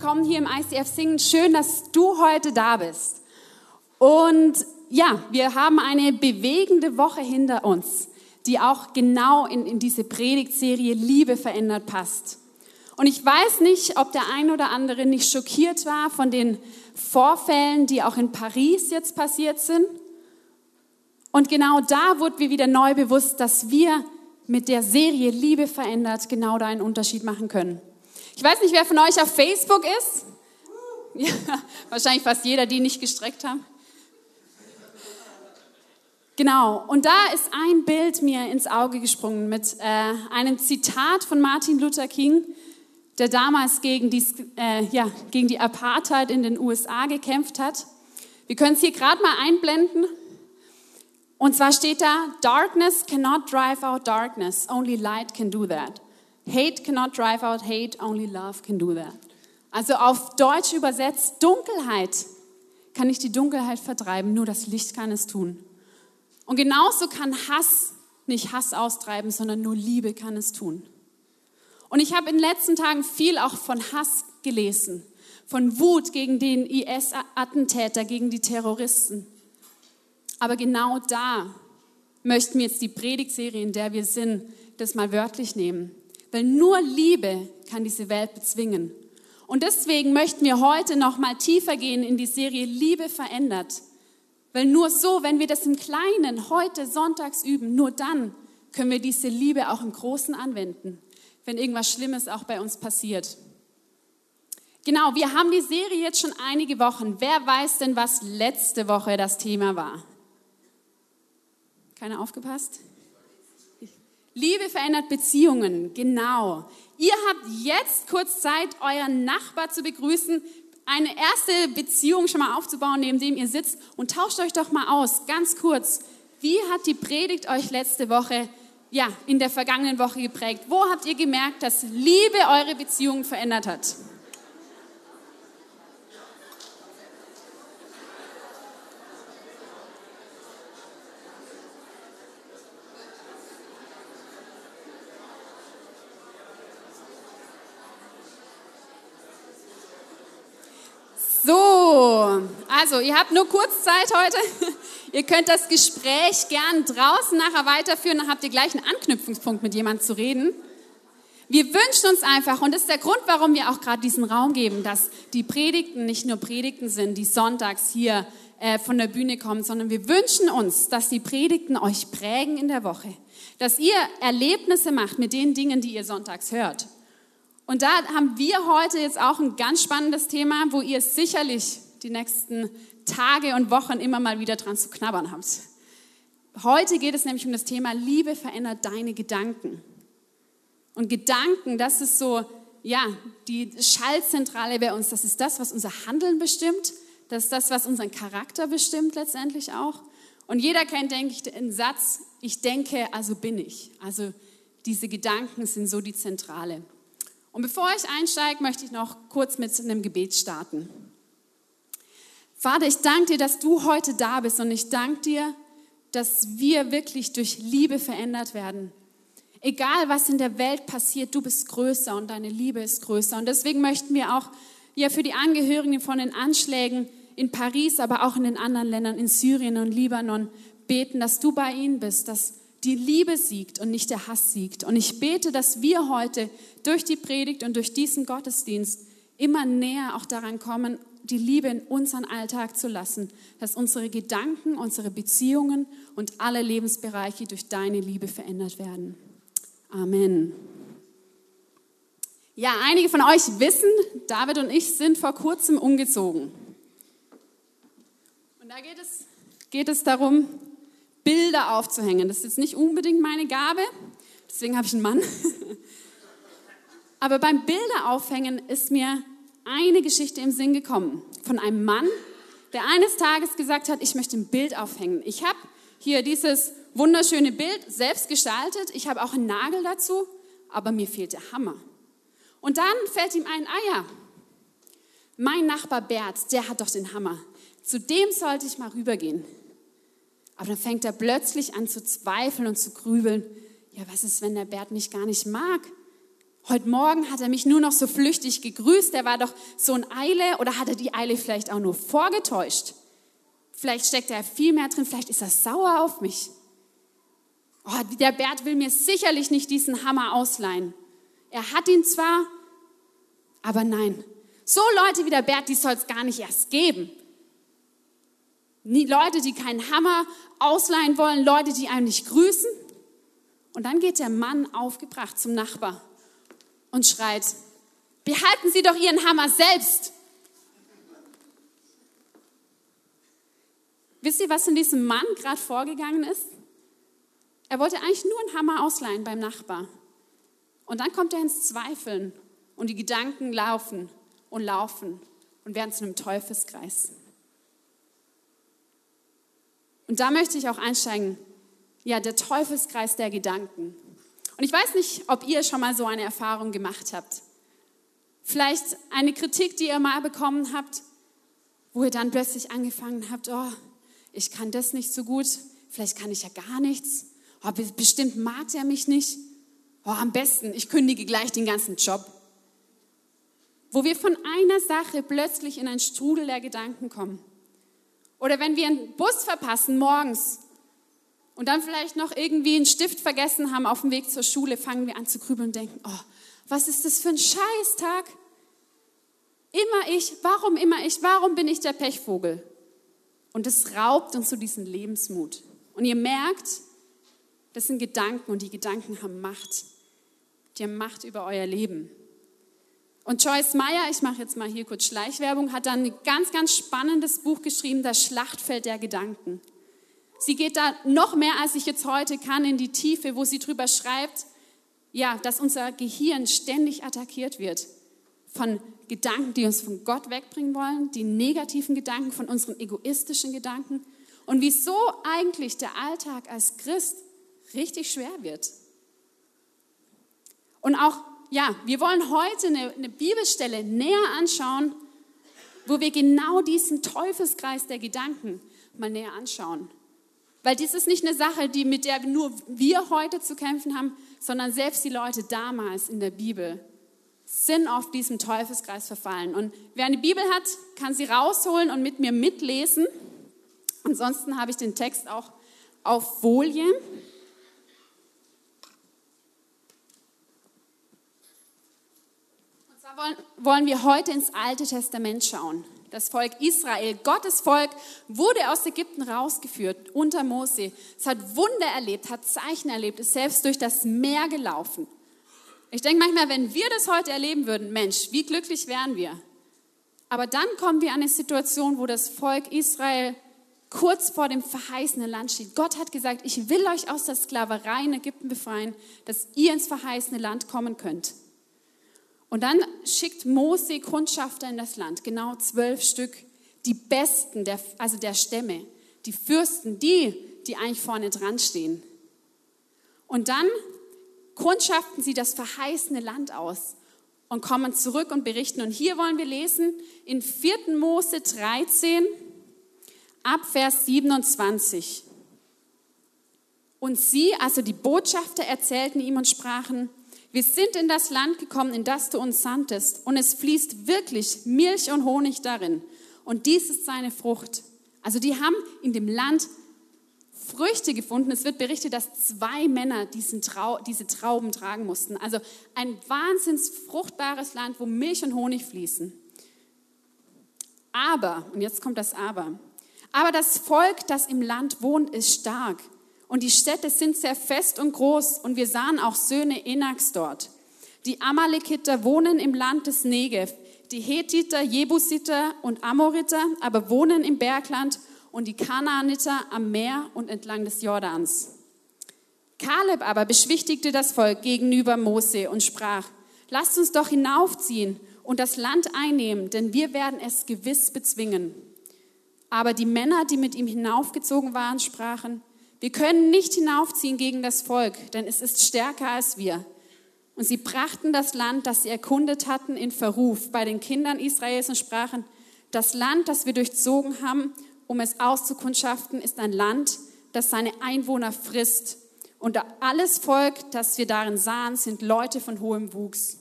willkommen hier im ICF Singen. Schön, dass du heute da bist. Und ja, wir haben eine bewegende Woche hinter uns, die auch genau in, in diese Predigtserie Liebe verändert passt. Und ich weiß nicht, ob der ein oder andere nicht schockiert war von den Vorfällen, die auch in Paris jetzt passiert sind. Und genau da wurde mir wieder neu bewusst, dass wir mit der Serie Liebe verändert genau da einen Unterschied machen können. Ich weiß nicht, wer von euch auf Facebook ist. Ja, wahrscheinlich fast jeder, die nicht gestreckt haben. Genau, und da ist ein Bild mir ins Auge gesprungen mit äh, einem Zitat von Martin Luther King, der damals gegen die, äh, ja, gegen die Apartheid in den USA gekämpft hat. Wir können es hier gerade mal einblenden. Und zwar steht da, Darkness cannot drive out darkness, only light can do that. Hate cannot drive out hate, only love can do that. Also auf Deutsch übersetzt, Dunkelheit kann nicht die Dunkelheit vertreiben, nur das Licht kann es tun. Und genauso kann Hass nicht Hass austreiben, sondern nur Liebe kann es tun. Und ich habe in den letzten Tagen viel auch von Hass gelesen, von Wut gegen den IS-Attentäter, gegen die Terroristen. Aber genau da möchten wir jetzt die Predigtserie, in der wir sind, das mal wörtlich nehmen. Weil nur Liebe kann diese Welt bezwingen. Und deswegen möchten wir heute noch mal tiefer gehen in die Serie Liebe verändert. Weil nur so, wenn wir das im Kleinen heute sonntags üben, nur dann können wir diese Liebe auch im Großen anwenden, wenn irgendwas Schlimmes auch bei uns passiert. Genau, wir haben die Serie jetzt schon einige Wochen. Wer weiß denn, was letzte Woche das Thema war? Keiner aufgepasst? Liebe verändert Beziehungen, genau. Ihr habt jetzt kurz Zeit, euren Nachbar zu begrüßen, eine erste Beziehung schon mal aufzubauen, neben dem ihr sitzt und tauscht euch doch mal aus, ganz kurz. Wie hat die Predigt euch letzte Woche, ja, in der vergangenen Woche geprägt? Wo habt ihr gemerkt, dass Liebe eure Beziehungen verändert hat? So, also ihr habt nur kurz Zeit heute. Ihr könnt das Gespräch gern draußen nachher weiterführen, dann habt ihr gleich einen Anknüpfungspunkt mit jemandem zu reden. Wir wünschen uns einfach, und das ist der Grund, warum wir auch gerade diesen Raum geben, dass die Predigten nicht nur Predigten sind, die sonntags hier äh, von der Bühne kommen, sondern wir wünschen uns, dass die Predigten euch prägen in der Woche, dass ihr Erlebnisse macht mit den Dingen, die ihr sonntags hört. Und da haben wir heute jetzt auch ein ganz spannendes Thema, wo ihr sicherlich die nächsten Tage und Wochen immer mal wieder dran zu knabbern habt. Heute geht es nämlich um das Thema Liebe verändert deine Gedanken. Und Gedanken, das ist so, ja, die Schallzentrale bei uns. Das ist das, was unser Handeln bestimmt. Das ist das, was unseren Charakter bestimmt letztendlich auch. Und jeder kennt, denke ich, den Satz, ich denke, also bin ich. Also diese Gedanken sind so die Zentrale. Und bevor ich einsteige, möchte ich noch kurz mit einem Gebet starten. Vater, ich danke dir, dass du heute da bist und ich danke dir, dass wir wirklich durch Liebe verändert werden. Egal, was in der Welt passiert, du bist größer und deine Liebe ist größer. Und deswegen möchten wir auch ja, für die Angehörigen von den Anschlägen in Paris, aber auch in den anderen Ländern, in Syrien und Libanon, beten, dass du bei ihnen bist, dass die Liebe siegt und nicht der Hass siegt. Und ich bete, dass wir heute durch die Predigt und durch diesen Gottesdienst immer näher auch daran kommen, die Liebe in unseren Alltag zu lassen, dass unsere Gedanken, unsere Beziehungen und alle Lebensbereiche durch deine Liebe verändert werden. Amen. Ja, einige von euch wissen, David und ich sind vor kurzem umgezogen. Und da geht es, geht es darum, Bilder aufzuhängen. Das ist jetzt nicht unbedingt meine Gabe, deswegen habe ich einen Mann. Aber beim Bilder aufhängen ist mir eine Geschichte im Sinn gekommen von einem Mann, der eines Tages gesagt hat, ich möchte ein Bild aufhängen. Ich habe hier dieses wunderschöne Bild selbst gestaltet. Ich habe auch einen Nagel dazu, aber mir fehlt der Hammer. Und dann fällt ihm ein, ah ja, mein Nachbar Bert, der hat doch den Hammer. Zu dem sollte ich mal rübergehen. Aber dann fängt er plötzlich an zu zweifeln und zu grübeln. Ja, was ist, wenn der Bert mich gar nicht mag? Heute Morgen hat er mich nur noch so flüchtig gegrüßt, er war doch so in Eile oder hat er die Eile vielleicht auch nur vorgetäuscht? Vielleicht steckt er viel mehr drin, vielleicht ist er sauer auf mich. Oh, der Bert will mir sicherlich nicht diesen Hammer ausleihen. Er hat ihn zwar, aber nein. So Leute wie der Bert, die soll es gar nicht erst geben. Nie Leute, die keinen Hammer ausleihen wollen, Leute, die einem nicht grüßen. Und dann geht der Mann aufgebracht zum Nachbar und schreit, behalten Sie doch Ihren Hammer selbst. Wisst ihr, was in diesem Mann gerade vorgegangen ist? Er wollte eigentlich nur einen Hammer ausleihen beim Nachbar. Und dann kommt er ins Zweifeln und die Gedanken laufen und laufen und werden zu einem Teufelskreis. Und da möchte ich auch einsteigen. Ja, der Teufelskreis der Gedanken. Und ich weiß nicht, ob ihr schon mal so eine Erfahrung gemacht habt. Vielleicht eine Kritik, die ihr mal bekommen habt, wo ihr dann plötzlich angefangen habt, oh, ich kann das nicht so gut, vielleicht kann ich ja gar nichts, oh, bestimmt mag er mich nicht, oh, am besten, ich kündige gleich den ganzen Job. Wo wir von einer Sache plötzlich in einen Strudel der Gedanken kommen. Oder wenn wir einen Bus verpassen morgens und dann vielleicht noch irgendwie einen Stift vergessen haben auf dem Weg zur Schule, fangen wir an zu grübeln und denken, oh, was ist das für ein Scheißtag? Immer ich, warum immer ich, warum bin ich der Pechvogel? Und es raubt uns so diesen Lebensmut. Und ihr merkt, das sind Gedanken und die Gedanken haben Macht. Die haben Macht über euer Leben. Und Joyce Meyer, ich mache jetzt mal hier kurz Schleichwerbung, hat dann ein ganz, ganz spannendes Buch geschrieben, Das Schlachtfeld der Gedanken. Sie geht da noch mehr, als ich jetzt heute kann, in die Tiefe, wo sie drüber schreibt, ja, dass unser Gehirn ständig attackiert wird von Gedanken, die uns von Gott wegbringen wollen, die negativen Gedanken, von unseren egoistischen Gedanken und wieso eigentlich der Alltag als Christ richtig schwer wird. Und auch, ja, wir wollen heute eine, eine Bibelstelle näher anschauen, wo wir genau diesen Teufelskreis der Gedanken mal näher anschauen. Weil dies ist nicht eine Sache, die, mit der nur wir heute zu kämpfen haben, sondern selbst die Leute damals in der Bibel sind auf diesem Teufelskreis verfallen. Und wer eine Bibel hat, kann sie rausholen und mit mir mitlesen. Ansonsten habe ich den Text auch auf Folien. Und zwar wollen, wollen wir heute ins Alte Testament schauen. Das Volk Israel, Gottes Volk, wurde aus Ägypten rausgeführt unter Mose. Es hat Wunder erlebt, hat Zeichen erlebt, ist selbst durch das Meer gelaufen. Ich denke manchmal, wenn wir das heute erleben würden, Mensch, wie glücklich wären wir. Aber dann kommen wir an eine Situation, wo das Volk Israel kurz vor dem verheißenen Land steht. Gott hat gesagt, ich will euch aus der Sklaverei in Ägypten befreien, dass ihr ins verheißene Land kommen könnt. Und dann schickt Mose Kundschafter in das Land, genau zwölf Stück, die Besten, der, also der Stämme, die Fürsten, die, die eigentlich vorne dran stehen. Und dann kundschaften sie das verheißene Land aus und kommen zurück und berichten. Und hier wollen wir lesen in 4. Mose 13 ab Vers 27. Und sie, also die Botschafter, erzählten ihm und sprachen, wir sind in das Land gekommen, in das du uns sandtest, und es fließt wirklich Milch und Honig darin. Und dies ist seine Frucht. Also die haben in dem Land Früchte gefunden. Es wird berichtet, dass zwei Männer diesen Trau diese Trauben tragen mussten. Also ein wahnsinns fruchtbares Land, wo Milch und Honig fließen. Aber, und jetzt kommt das Aber, aber das Volk, das im Land wohnt, ist stark. Und die Städte sind sehr fest und groß. Und wir sahen auch Söhne Enaks dort. Die Amalekiter wohnen im Land des Negev. Die Hethiter, Jebusiter und Amoriter aber wohnen im Bergland und die Kanaaniter am Meer und entlang des Jordans. Kaleb aber beschwichtigte das Volk gegenüber Mose und sprach, lasst uns doch hinaufziehen und das Land einnehmen, denn wir werden es gewiss bezwingen. Aber die Männer, die mit ihm hinaufgezogen waren, sprachen, wir können nicht hinaufziehen gegen das Volk, denn es ist stärker als wir. Und sie brachten das Land, das sie erkundet hatten, in Verruf bei den Kindern Israels und sprachen, das Land, das wir durchzogen haben um es auszukundschaften, ist ein Land, das seine Einwohner frisst. Und alles Volk, das wir darin sahen, sind Leute von hohem Wuchs.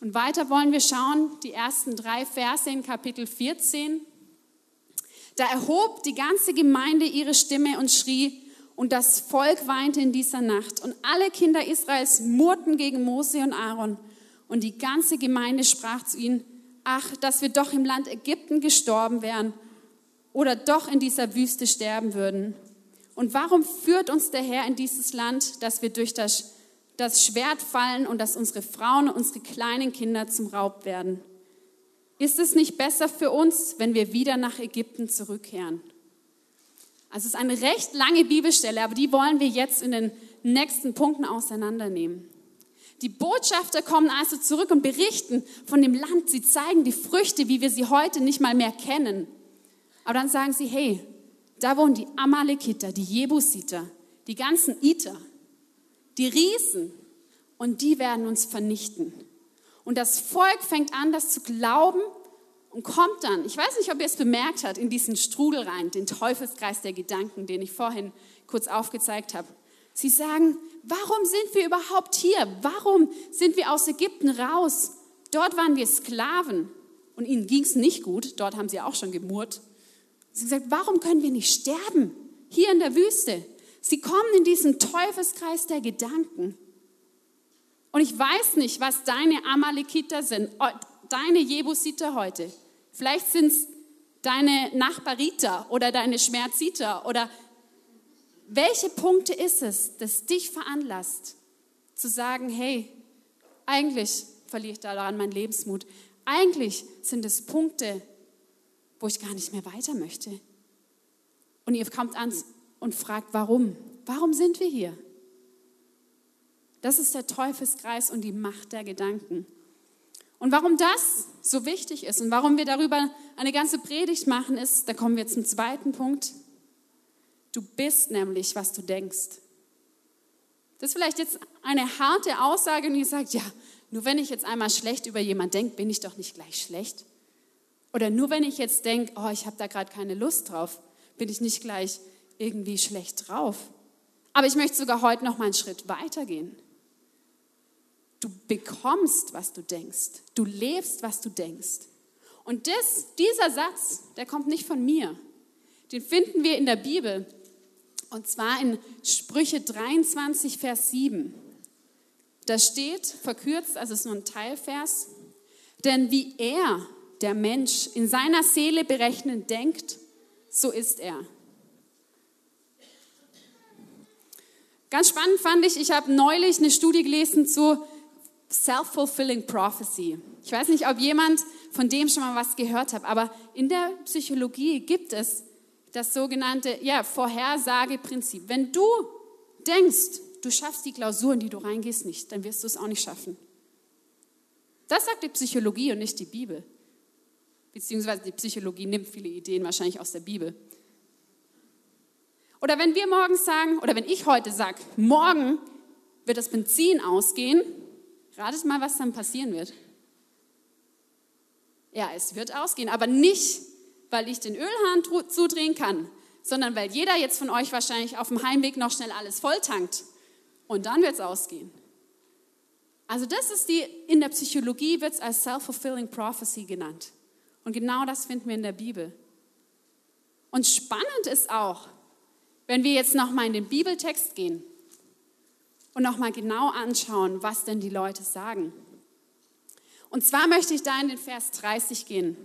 Und weiter wollen wir schauen, die ersten drei Verse in Kapitel 14. Da erhob die ganze Gemeinde ihre Stimme und schrie, und das Volk weinte in dieser Nacht. Und alle Kinder Israels murrten gegen Mose und Aaron. Und die ganze Gemeinde sprach zu ihnen, ach, dass wir doch im Land Ägypten gestorben wären oder doch in dieser Wüste sterben würden. Und warum führt uns der Herr in dieses Land, dass wir durch das, das Schwert fallen und dass unsere Frauen und unsere kleinen Kinder zum Raub werden? Ist es nicht besser für uns, wenn wir wieder nach Ägypten zurückkehren? Also es ist eine recht lange Bibelstelle, aber die wollen wir jetzt in den nächsten Punkten auseinandernehmen. Die Botschafter kommen also zurück und berichten von dem Land. Sie zeigen die Früchte, wie wir sie heute nicht mal mehr kennen. Aber dann sagen sie, hey, da wohnen die Amalekiter, die Jebusiter, die ganzen Iter, die Riesen und die werden uns vernichten. Und das Volk fängt an, das zu glauben und kommt dann, ich weiß nicht, ob ihr es bemerkt habt, in diesen Strudel rein, den Teufelskreis der Gedanken, den ich vorhin kurz aufgezeigt habe. Sie sagen, warum sind wir überhaupt hier? Warum sind wir aus Ägypten raus? Dort waren wir Sklaven und ihnen ging es nicht gut, dort haben sie auch schon gemurrt. Sie haben gesagt, warum können wir nicht sterben? Hier in der Wüste. Sie kommen in diesen Teufelskreis der Gedanken. Und ich weiß nicht, was deine Amalekiter sind, oh, deine Jebusiter heute. Vielleicht sind es deine Nachbariter oder deine Schmerziter oder welche Punkte ist es, das dich veranlasst zu sagen, hey, eigentlich verliere ich daran meinen Lebensmut. Eigentlich sind es Punkte, wo ich gar nicht mehr weiter möchte. Und ihr kommt an und fragt, warum? Warum sind wir hier? Das ist der Teufelskreis und die Macht der Gedanken. Und warum das so wichtig ist und warum wir darüber eine ganze Predigt machen, ist, da kommen wir zum zweiten Punkt. Du bist nämlich, was du denkst. Das ist vielleicht jetzt eine harte Aussage und ihr sagt, ja, nur wenn ich jetzt einmal schlecht über jemanden denke, bin ich doch nicht gleich schlecht. Oder nur wenn ich jetzt denke, oh, ich habe da gerade keine Lust drauf, bin ich nicht gleich irgendwie schlecht drauf. Aber ich möchte sogar heute noch mal einen Schritt weiter gehen. Du bekommst, was du denkst. Du lebst, was du denkst. Und das, dieser Satz, der kommt nicht von mir. Den finden wir in der Bibel. Und zwar in Sprüche 23, Vers 7. Da steht, verkürzt, also es ist nur ein Teilvers, denn wie er der Mensch in seiner Seele berechnend denkt, so ist er. Ganz spannend fand ich, ich habe neulich eine Studie gelesen zu Self-Fulfilling Prophecy. Ich weiß nicht, ob jemand von dem schon mal was gehört hat, aber in der Psychologie gibt es das sogenannte ja, Vorhersageprinzip. Wenn du denkst, du schaffst die Klausur, in die du reingehst, nicht, dann wirst du es auch nicht schaffen. Das sagt die Psychologie und nicht die Bibel beziehungsweise die Psychologie nimmt viele Ideen wahrscheinlich aus der Bibel. Oder wenn wir morgens sagen, oder wenn ich heute sage, morgen wird das Benzin ausgehen, ratet mal, was dann passieren wird. Ja, es wird ausgehen, aber nicht, weil ich den Ölhahn zudrehen kann, sondern weil jeder jetzt von euch wahrscheinlich auf dem Heimweg noch schnell alles volltankt. Und dann wird es ausgehen. Also das ist die, in der Psychologie wird es als Self-Fulfilling Prophecy genannt. Und genau das finden wir in der Bibel. Und spannend ist auch, wenn wir jetzt nochmal in den Bibeltext gehen und nochmal genau anschauen, was denn die Leute sagen. Und zwar möchte ich da in den Vers 30 gehen.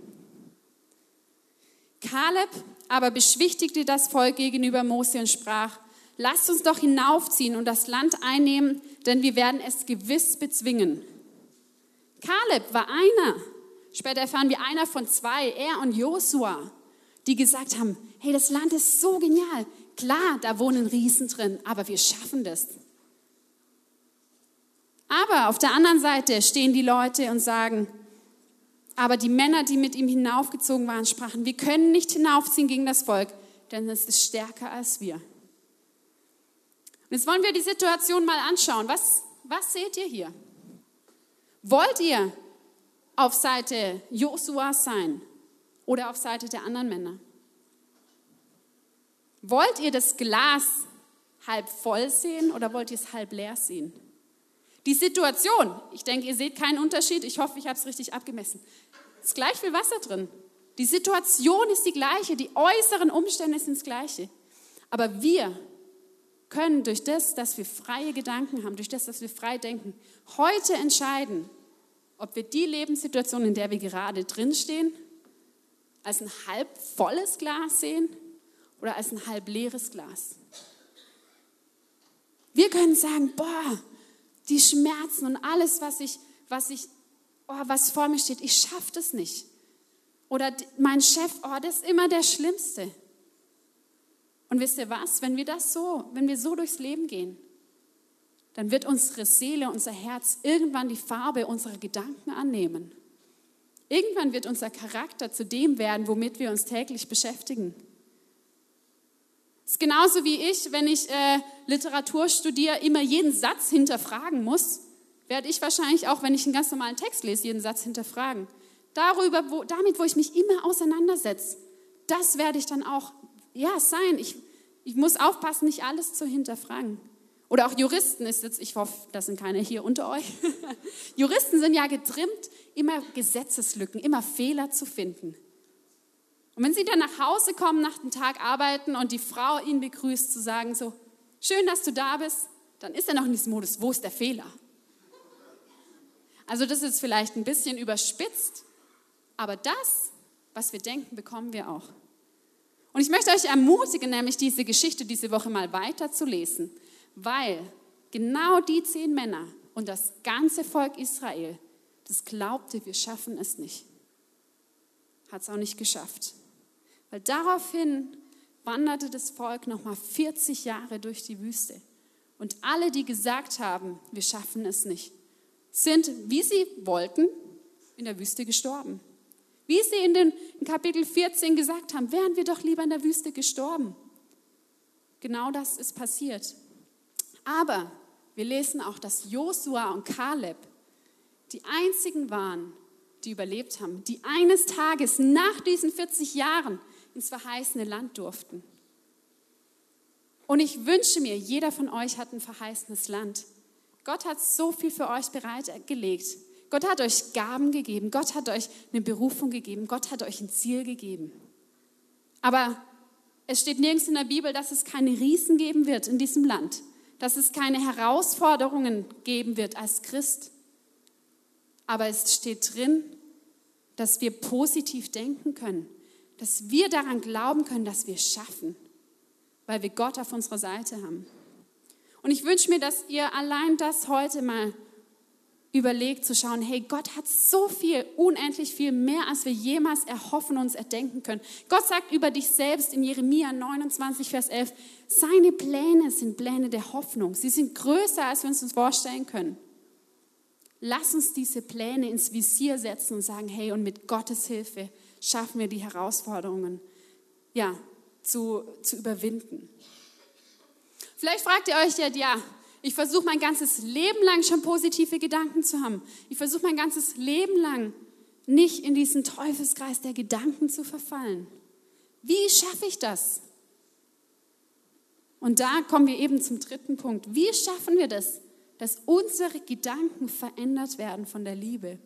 Kaleb aber beschwichtigte das Volk gegenüber Mose und sprach, lasst uns doch hinaufziehen und das Land einnehmen, denn wir werden es gewiss bezwingen. Kaleb war einer, Später erfahren wir einer von zwei, er und Josua, die gesagt haben, hey, das Land ist so genial. Klar, da wohnen Riesen drin, aber wir schaffen das. Aber auf der anderen Seite stehen die Leute und sagen, aber die Männer, die mit ihm hinaufgezogen waren, sprachen, wir können nicht hinaufziehen gegen das Volk, denn es ist stärker als wir. Und jetzt wollen wir die Situation mal anschauen. Was, was seht ihr hier? Wollt ihr auf Seite Josuas sein oder auf Seite der anderen Männer? Wollt ihr das Glas halb voll sehen oder wollt ihr es halb leer sehen? Die Situation, ich denke, ihr seht keinen Unterschied. Ich hoffe, ich habe es richtig abgemessen. Es ist gleich viel Wasser drin. Die Situation ist die gleiche, die äußeren Umstände sind das gleiche. Aber wir können durch das, dass wir freie Gedanken haben, durch das, dass wir frei denken, heute entscheiden, ob wir die Lebenssituation, in der wir gerade drinstehen, als ein halb volles Glas sehen oder als ein halb leeres Glas. Wir können sagen, boah, die Schmerzen und alles, was ich, was ich, oh, was vor mir steht, ich schaffe das nicht. Oder mein Chef, oh, das ist immer der Schlimmste. Und wisst ihr was? Wenn wir das so, wenn wir so durchs Leben gehen, dann wird unsere Seele, unser Herz irgendwann die Farbe unserer Gedanken annehmen. Irgendwann wird unser Charakter zu dem werden, womit wir uns täglich beschäftigen. Ist genauso wie ich, wenn ich äh, Literatur studiere, immer jeden Satz hinterfragen muss, werde ich wahrscheinlich auch, wenn ich einen ganz normalen Text lese, jeden Satz hinterfragen. Darüber, wo, damit, wo ich mich immer auseinandersetze, das werde ich dann auch, ja, sein. Ich, ich muss aufpassen, nicht alles zu hinterfragen. Oder auch Juristen ist jetzt, ich hoffe, das sind keine hier unter euch. Juristen sind ja getrimmt, immer Gesetzeslücken, immer Fehler zu finden. Und wenn sie dann nach Hause kommen nach dem Tag arbeiten und die Frau ihn begrüßt, zu sagen so, schön, dass du da bist, dann ist er noch in diesem Modus, wo ist der Fehler? Also das ist vielleicht ein bisschen überspitzt, aber das, was wir denken, bekommen wir auch. Und ich möchte euch ermutigen, nämlich diese Geschichte diese Woche mal weiterzulesen, weil genau die zehn Männer und das ganze Volk Israel, das glaubte, wir schaffen es nicht, hat es auch nicht geschafft. Weil daraufhin wanderte das Volk nochmal 40 Jahre durch die Wüste. Und alle, die gesagt haben, wir schaffen es nicht, sind, wie sie wollten, in der Wüste gestorben. Wie sie in, den, in Kapitel 14 gesagt haben, wären wir doch lieber in der Wüste gestorben. Genau das ist passiert. Aber wir lesen auch, dass Josua und Kaleb die einzigen waren, die überlebt haben, die eines Tages nach diesen 40 Jahren ins verheißene Land durften. Und ich wünsche mir, jeder von euch hat ein verheißenes Land. Gott hat so viel für euch bereitgelegt. Gott hat euch Gaben gegeben. Gott hat euch eine Berufung gegeben. Gott hat euch ein Ziel gegeben. Aber es steht nirgends in der Bibel, dass es keine Riesen geben wird in diesem Land, dass es keine Herausforderungen geben wird als Christ. Aber es steht drin, dass wir positiv denken können, dass wir daran glauben können, dass wir es schaffen, weil wir Gott auf unserer Seite haben. Und ich wünsche mir, dass ihr allein das heute mal überlegt zu schauen, hey, Gott hat so viel, unendlich viel mehr, als wir jemals erhoffen und uns erdenken können. Gott sagt über dich selbst in Jeremia 29, Vers 11, seine Pläne sind Pläne der Hoffnung. Sie sind größer, als wir uns das vorstellen können. Lass uns diese Pläne ins Visier setzen und sagen, hey, und mit Gottes Hilfe schaffen wir die Herausforderungen ja, zu, zu überwinden. Vielleicht fragt ihr euch ja, ja, ich versuche mein ganzes Leben lang schon positive Gedanken zu haben. Ich versuche mein ganzes Leben lang nicht in diesen Teufelskreis der Gedanken zu verfallen. Wie schaffe ich das? Und da kommen wir eben zum dritten Punkt. Wie schaffen wir das, dass unsere Gedanken verändert werden von der Liebe?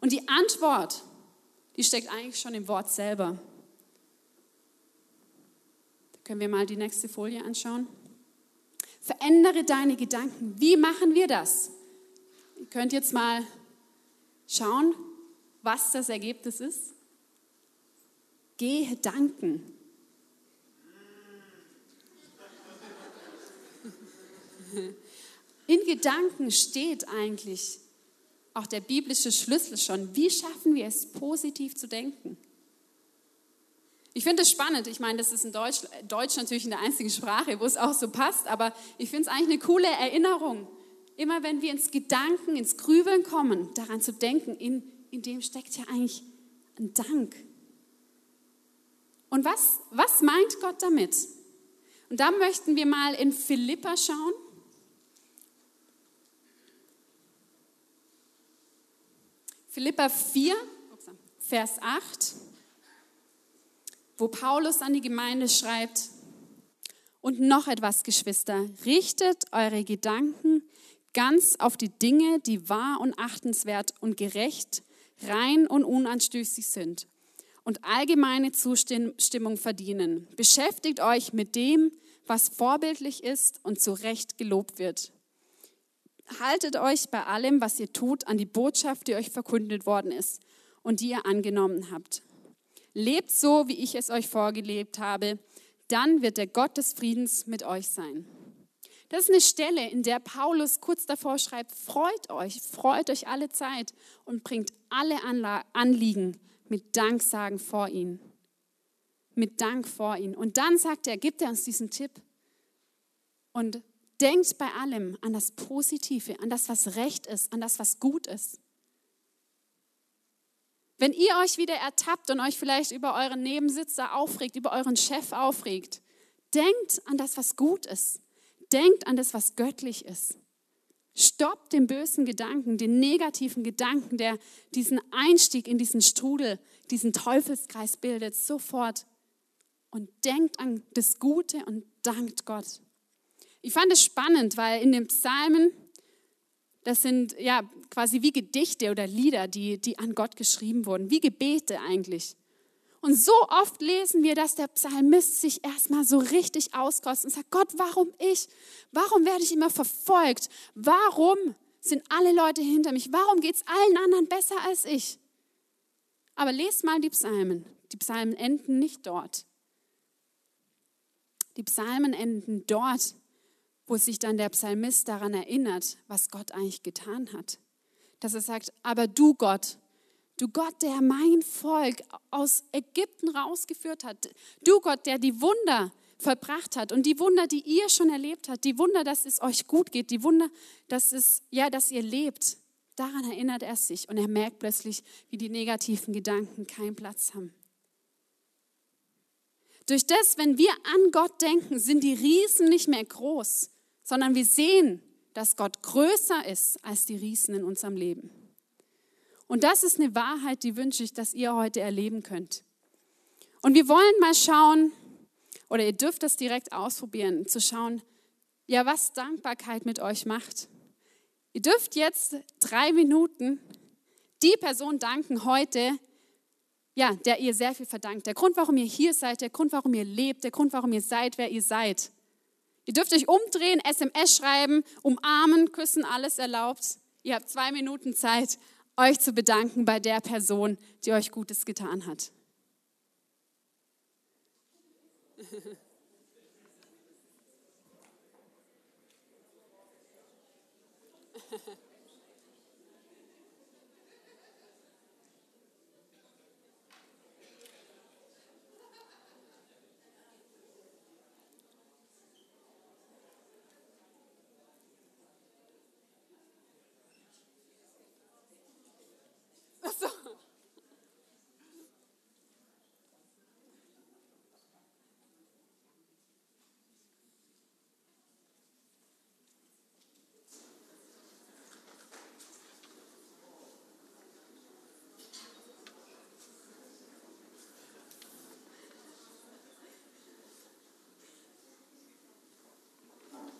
Und die Antwort die steckt eigentlich schon im Wort selber. Da können wir mal die nächste Folie anschauen. Verändere deine Gedanken. Wie machen wir das? Ihr könnt jetzt mal schauen, was das Ergebnis ist. Gehe danken. In Gedanken steht eigentlich auch der biblische Schlüssel schon. Wie schaffen wir es, positiv zu denken? Ich finde es spannend. Ich meine, das ist in Deutsch, Deutsch natürlich in der einzigen Sprache, wo es auch so passt, aber ich finde es eigentlich eine coole Erinnerung. Immer wenn wir ins Gedanken, ins Grübeln kommen, daran zu denken, in, in dem steckt ja eigentlich ein Dank. Und was, was meint Gott damit? Und da möchten wir mal in Philippa schauen. Philippa 4, Vers 8, wo Paulus an die Gemeinde schreibt, und noch etwas, Geschwister, richtet eure Gedanken ganz auf die Dinge, die wahr und achtenswert und gerecht, rein und unanstößig sind und allgemeine Zustimmung verdienen. Beschäftigt euch mit dem, was vorbildlich ist und zu Recht gelobt wird. Haltet euch bei allem, was ihr tut, an die Botschaft, die euch verkündet worden ist und die ihr angenommen habt. Lebt so, wie ich es euch vorgelebt habe, dann wird der Gott des Friedens mit euch sein. Das ist eine Stelle, in der Paulus kurz davor schreibt, freut euch, freut euch alle Zeit und bringt alle Anliegen mit Danksagen vor ihn. Mit Dank vor ihn. Und dann sagt er, gibt er uns diesen Tipp und denkt bei allem an das Positive, an das, was recht ist, an das, was gut ist. Wenn ihr euch wieder ertappt und euch vielleicht über euren Nebensitzer aufregt, über euren Chef aufregt, denkt an das, was gut ist. Denkt an das, was göttlich ist. Stoppt den bösen Gedanken, den negativen Gedanken, der diesen Einstieg in diesen Strudel, diesen Teufelskreis bildet, sofort. Und denkt an das Gute und dankt Gott. Ich fand es spannend, weil in den Psalmen, das sind ja quasi wie Gedichte oder Lieder, die, die an Gott geschrieben wurden, wie Gebete eigentlich. Und so oft lesen wir, dass der Psalmist sich erstmal so richtig auskostet und sagt, Gott, warum ich? Warum werde ich immer verfolgt? Warum sind alle Leute hinter mich? Warum geht es allen anderen besser als ich? Aber lest mal die Psalmen. Die Psalmen enden nicht dort. Die Psalmen enden dort, wo sich dann der Psalmist daran erinnert, was Gott eigentlich getan hat. Dass er sagt, aber du Gott, Du Gott, der mein Volk aus Ägypten rausgeführt hat. Du Gott, der die Wunder vollbracht hat und die Wunder, die ihr schon erlebt habt, die Wunder, dass es euch gut geht, die Wunder, dass es ja, dass ihr lebt. Daran erinnert er sich und er merkt plötzlich, wie die negativen Gedanken keinen Platz haben. Durch das, wenn wir an Gott denken, sind die Riesen nicht mehr groß, sondern wir sehen, dass Gott größer ist als die Riesen in unserem Leben. Und das ist eine Wahrheit, die wünsche ich, dass ihr heute erleben könnt. Und wir wollen mal schauen, oder ihr dürft das direkt ausprobieren, zu schauen, ja, was Dankbarkeit mit euch macht. Ihr dürft jetzt drei Minuten die Person danken heute, ja, der ihr sehr viel verdankt. Der Grund, warum ihr hier seid, der Grund, warum ihr lebt, der Grund, warum ihr seid, wer ihr seid. Ihr dürft euch umdrehen, SMS schreiben, umarmen, küssen, alles erlaubt. Ihr habt zwei Minuten Zeit, euch zu bedanken bei der Person, die euch Gutes getan hat.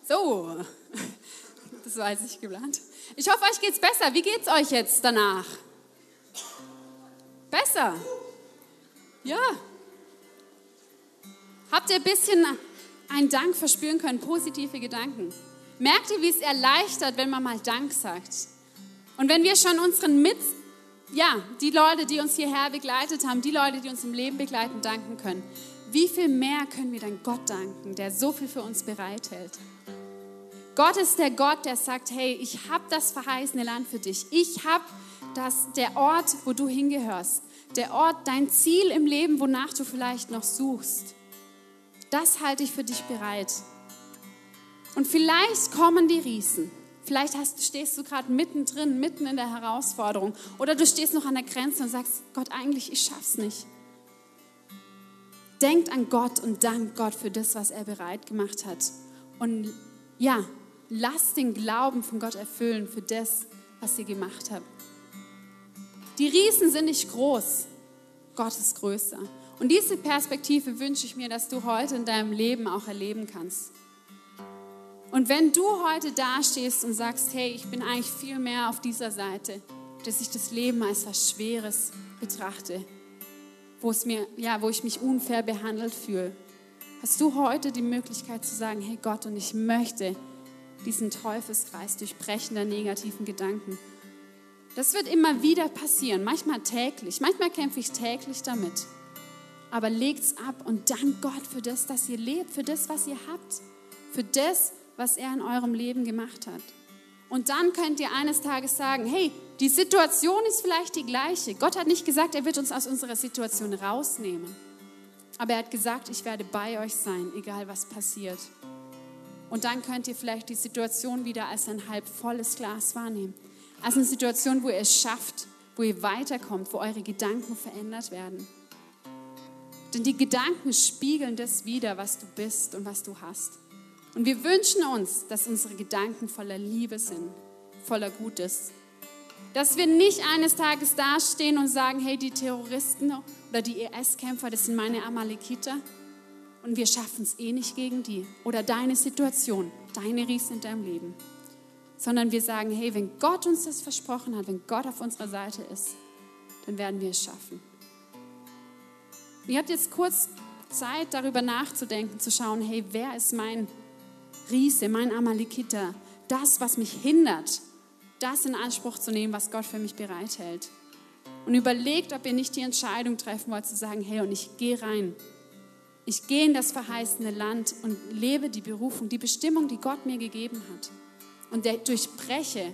So, das war jetzt nicht geplant. Ich hoffe, euch geht's besser. Wie geht's euch jetzt danach? Besser? Ja. Habt ihr ein bisschen einen Dank verspüren können, positive Gedanken? Merkt ihr, wie es erleichtert, wenn man mal Dank sagt? Und wenn wir schon unseren Mit, ja, die Leute, die uns hierher begleitet haben, die Leute, die uns im Leben begleiten, danken können, wie viel mehr können wir dann Gott danken, der so viel für uns bereithält? Gott ist der Gott, der sagt, hey, ich habe das verheißene Land für dich. Ich habe das, der Ort, wo du hingehörst. Der Ort, dein Ziel im Leben, wonach du vielleicht noch suchst. Das halte ich für dich bereit. Und vielleicht kommen die Riesen. Vielleicht hast, stehst du gerade mittendrin, mitten in der Herausforderung. Oder du stehst noch an der Grenze und sagst, Gott, eigentlich, ich schaff's nicht. Denkt an Gott und dankt Gott für das, was er bereit gemacht hat. Und ja, Lass den Glauben von Gott erfüllen für das, was ihr gemacht habt. Die Riesen sind nicht groß, Gott ist größer. Und diese Perspektive wünsche ich mir, dass du heute in deinem Leben auch erleben kannst. Und wenn du heute dastehst und sagst, hey, ich bin eigentlich viel mehr auf dieser Seite, dass ich das Leben als was Schweres betrachte, wo, es mir, ja, wo ich mich unfair behandelt fühle, hast du heute die Möglichkeit zu sagen, hey Gott, und ich möchte diesen Teufelskreis durchbrechen der negativen Gedanken. Das wird immer wieder passieren, manchmal täglich. Manchmal kämpfe ich täglich damit. Aber legt's ab und dank Gott für das, dass ihr lebt, für das, was ihr habt, für das, was er in eurem Leben gemacht hat. Und dann könnt ihr eines Tages sagen, hey, die Situation ist vielleicht die gleiche. Gott hat nicht gesagt, er wird uns aus unserer Situation rausnehmen. Aber er hat gesagt, ich werde bei euch sein, egal was passiert. Und dann könnt ihr vielleicht die Situation wieder als ein halb volles Glas wahrnehmen. Als eine Situation, wo ihr es schafft, wo ihr weiterkommt, wo eure Gedanken verändert werden. Denn die Gedanken spiegeln das wieder, was du bist und was du hast. Und wir wünschen uns, dass unsere Gedanken voller Liebe sind, voller Gutes. Dass wir nicht eines Tages dastehen und sagen, hey, die Terroristen oder die IS-Kämpfer, das sind meine Amalekiter und wir schaffen es eh nicht gegen die oder deine Situation, deine Riesen in deinem Leben. Sondern wir sagen, hey, wenn Gott uns das versprochen hat, wenn Gott auf unserer Seite ist, dann werden wir es schaffen. Ihr habt jetzt kurz Zeit, darüber nachzudenken, zu schauen, hey, wer ist mein Riese, mein Amalekiter, das, was mich hindert, das in Anspruch zu nehmen, was Gott für mich bereithält. Und überlegt, ob ihr nicht die Entscheidung treffen wollt, zu sagen, hey, und ich gehe rein ich gehe in das verheißene Land und lebe die Berufung, die Bestimmung, die Gott mir gegeben hat. Und durchbreche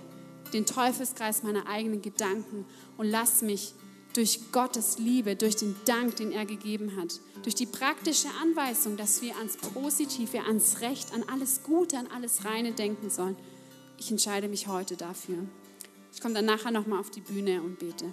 den Teufelskreis meiner eigenen Gedanken und lass mich durch Gottes Liebe, durch den Dank, den er gegeben hat, durch die praktische Anweisung, dass wir ans Positive, ans Recht, an alles Gute, an alles Reine denken sollen. Ich entscheide mich heute dafür. Ich komme dann nachher nochmal auf die Bühne und bete.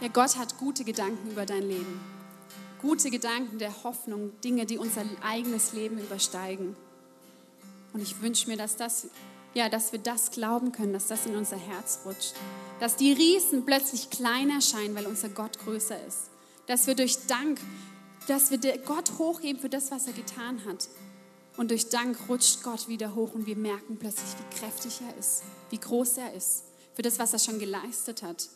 Ja, Gott hat gute Gedanken über dein Leben. Gute Gedanken der Hoffnung, Dinge, die unser eigenes Leben übersteigen. Und ich wünsche mir, dass, das, ja, dass wir das glauben können, dass das in unser Herz rutscht. Dass die Riesen plötzlich kleiner erscheinen, weil unser Gott größer ist. Dass wir durch Dank, dass wir Gott hochheben für das, was er getan hat. Und durch Dank rutscht Gott wieder hoch und wir merken plötzlich, wie kräftig er ist, wie groß er ist, für das, was er schon geleistet hat.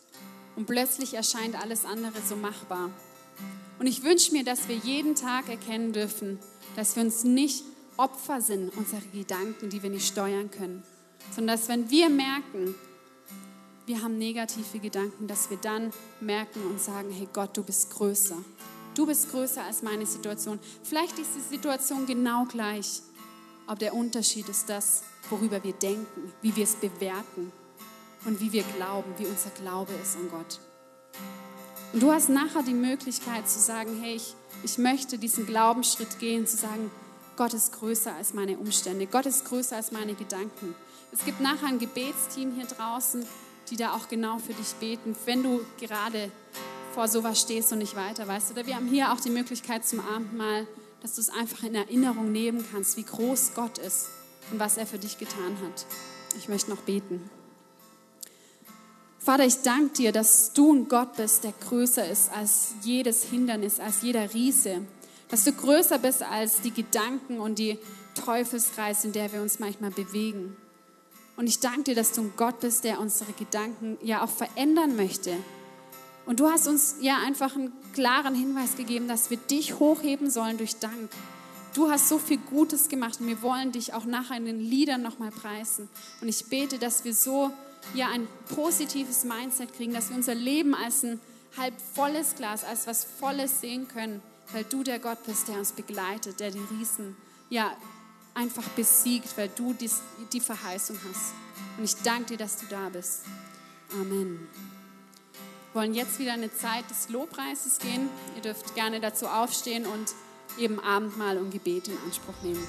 Und plötzlich erscheint alles andere so machbar. Und ich wünsche mir, dass wir jeden Tag erkennen dürfen, dass wir uns nicht Opfer sind unserer Gedanken, die wir nicht steuern können, sondern dass wenn wir merken, wir haben negative Gedanken, dass wir dann merken und sagen, hey Gott, du bist größer. Du bist größer als meine Situation. Vielleicht ist die Situation genau gleich, aber der Unterschied ist das, worüber wir denken, wie wir es bewerten und wie wir glauben, wie unser Glaube ist an Gott. Und du hast nachher die Möglichkeit zu sagen, hey, ich, ich möchte diesen Glaubensschritt gehen, zu sagen, Gott ist größer als meine Umstände, Gott ist größer als meine Gedanken. Es gibt nachher ein Gebetsteam hier draußen, die da auch genau für dich beten, wenn du gerade vor sowas stehst und nicht weiter weißt. Oder wir haben hier auch die Möglichkeit zum Abendmahl, dass du es einfach in Erinnerung nehmen kannst, wie groß Gott ist und was er für dich getan hat. Ich möchte noch beten. Vater, ich danke dir, dass du ein Gott bist, der größer ist als jedes Hindernis, als jeder Riese. Dass du größer bist als die Gedanken und die Teufelskreise, in der wir uns manchmal bewegen. Und ich danke dir, dass du ein Gott bist, der unsere Gedanken ja auch verändern möchte. Und du hast uns ja einfach einen klaren Hinweis gegeben, dass wir dich hochheben sollen durch Dank. Du hast so viel Gutes gemacht und wir wollen dich auch nachher in den Liedern nochmal preisen. Und ich bete, dass wir so ja ein positives Mindset kriegen, dass wir unser Leben als ein halb volles Glas, als was Volles sehen können, weil du der Gott bist, der uns begleitet, der die Riesen ja einfach besiegt, weil du die, die Verheißung hast. Und ich danke dir, dass du da bist. Amen. Wir wollen jetzt wieder eine Zeit des Lobpreises gehen. Ihr dürft gerne dazu aufstehen und eben Abendmahl und Gebet in Anspruch nehmen.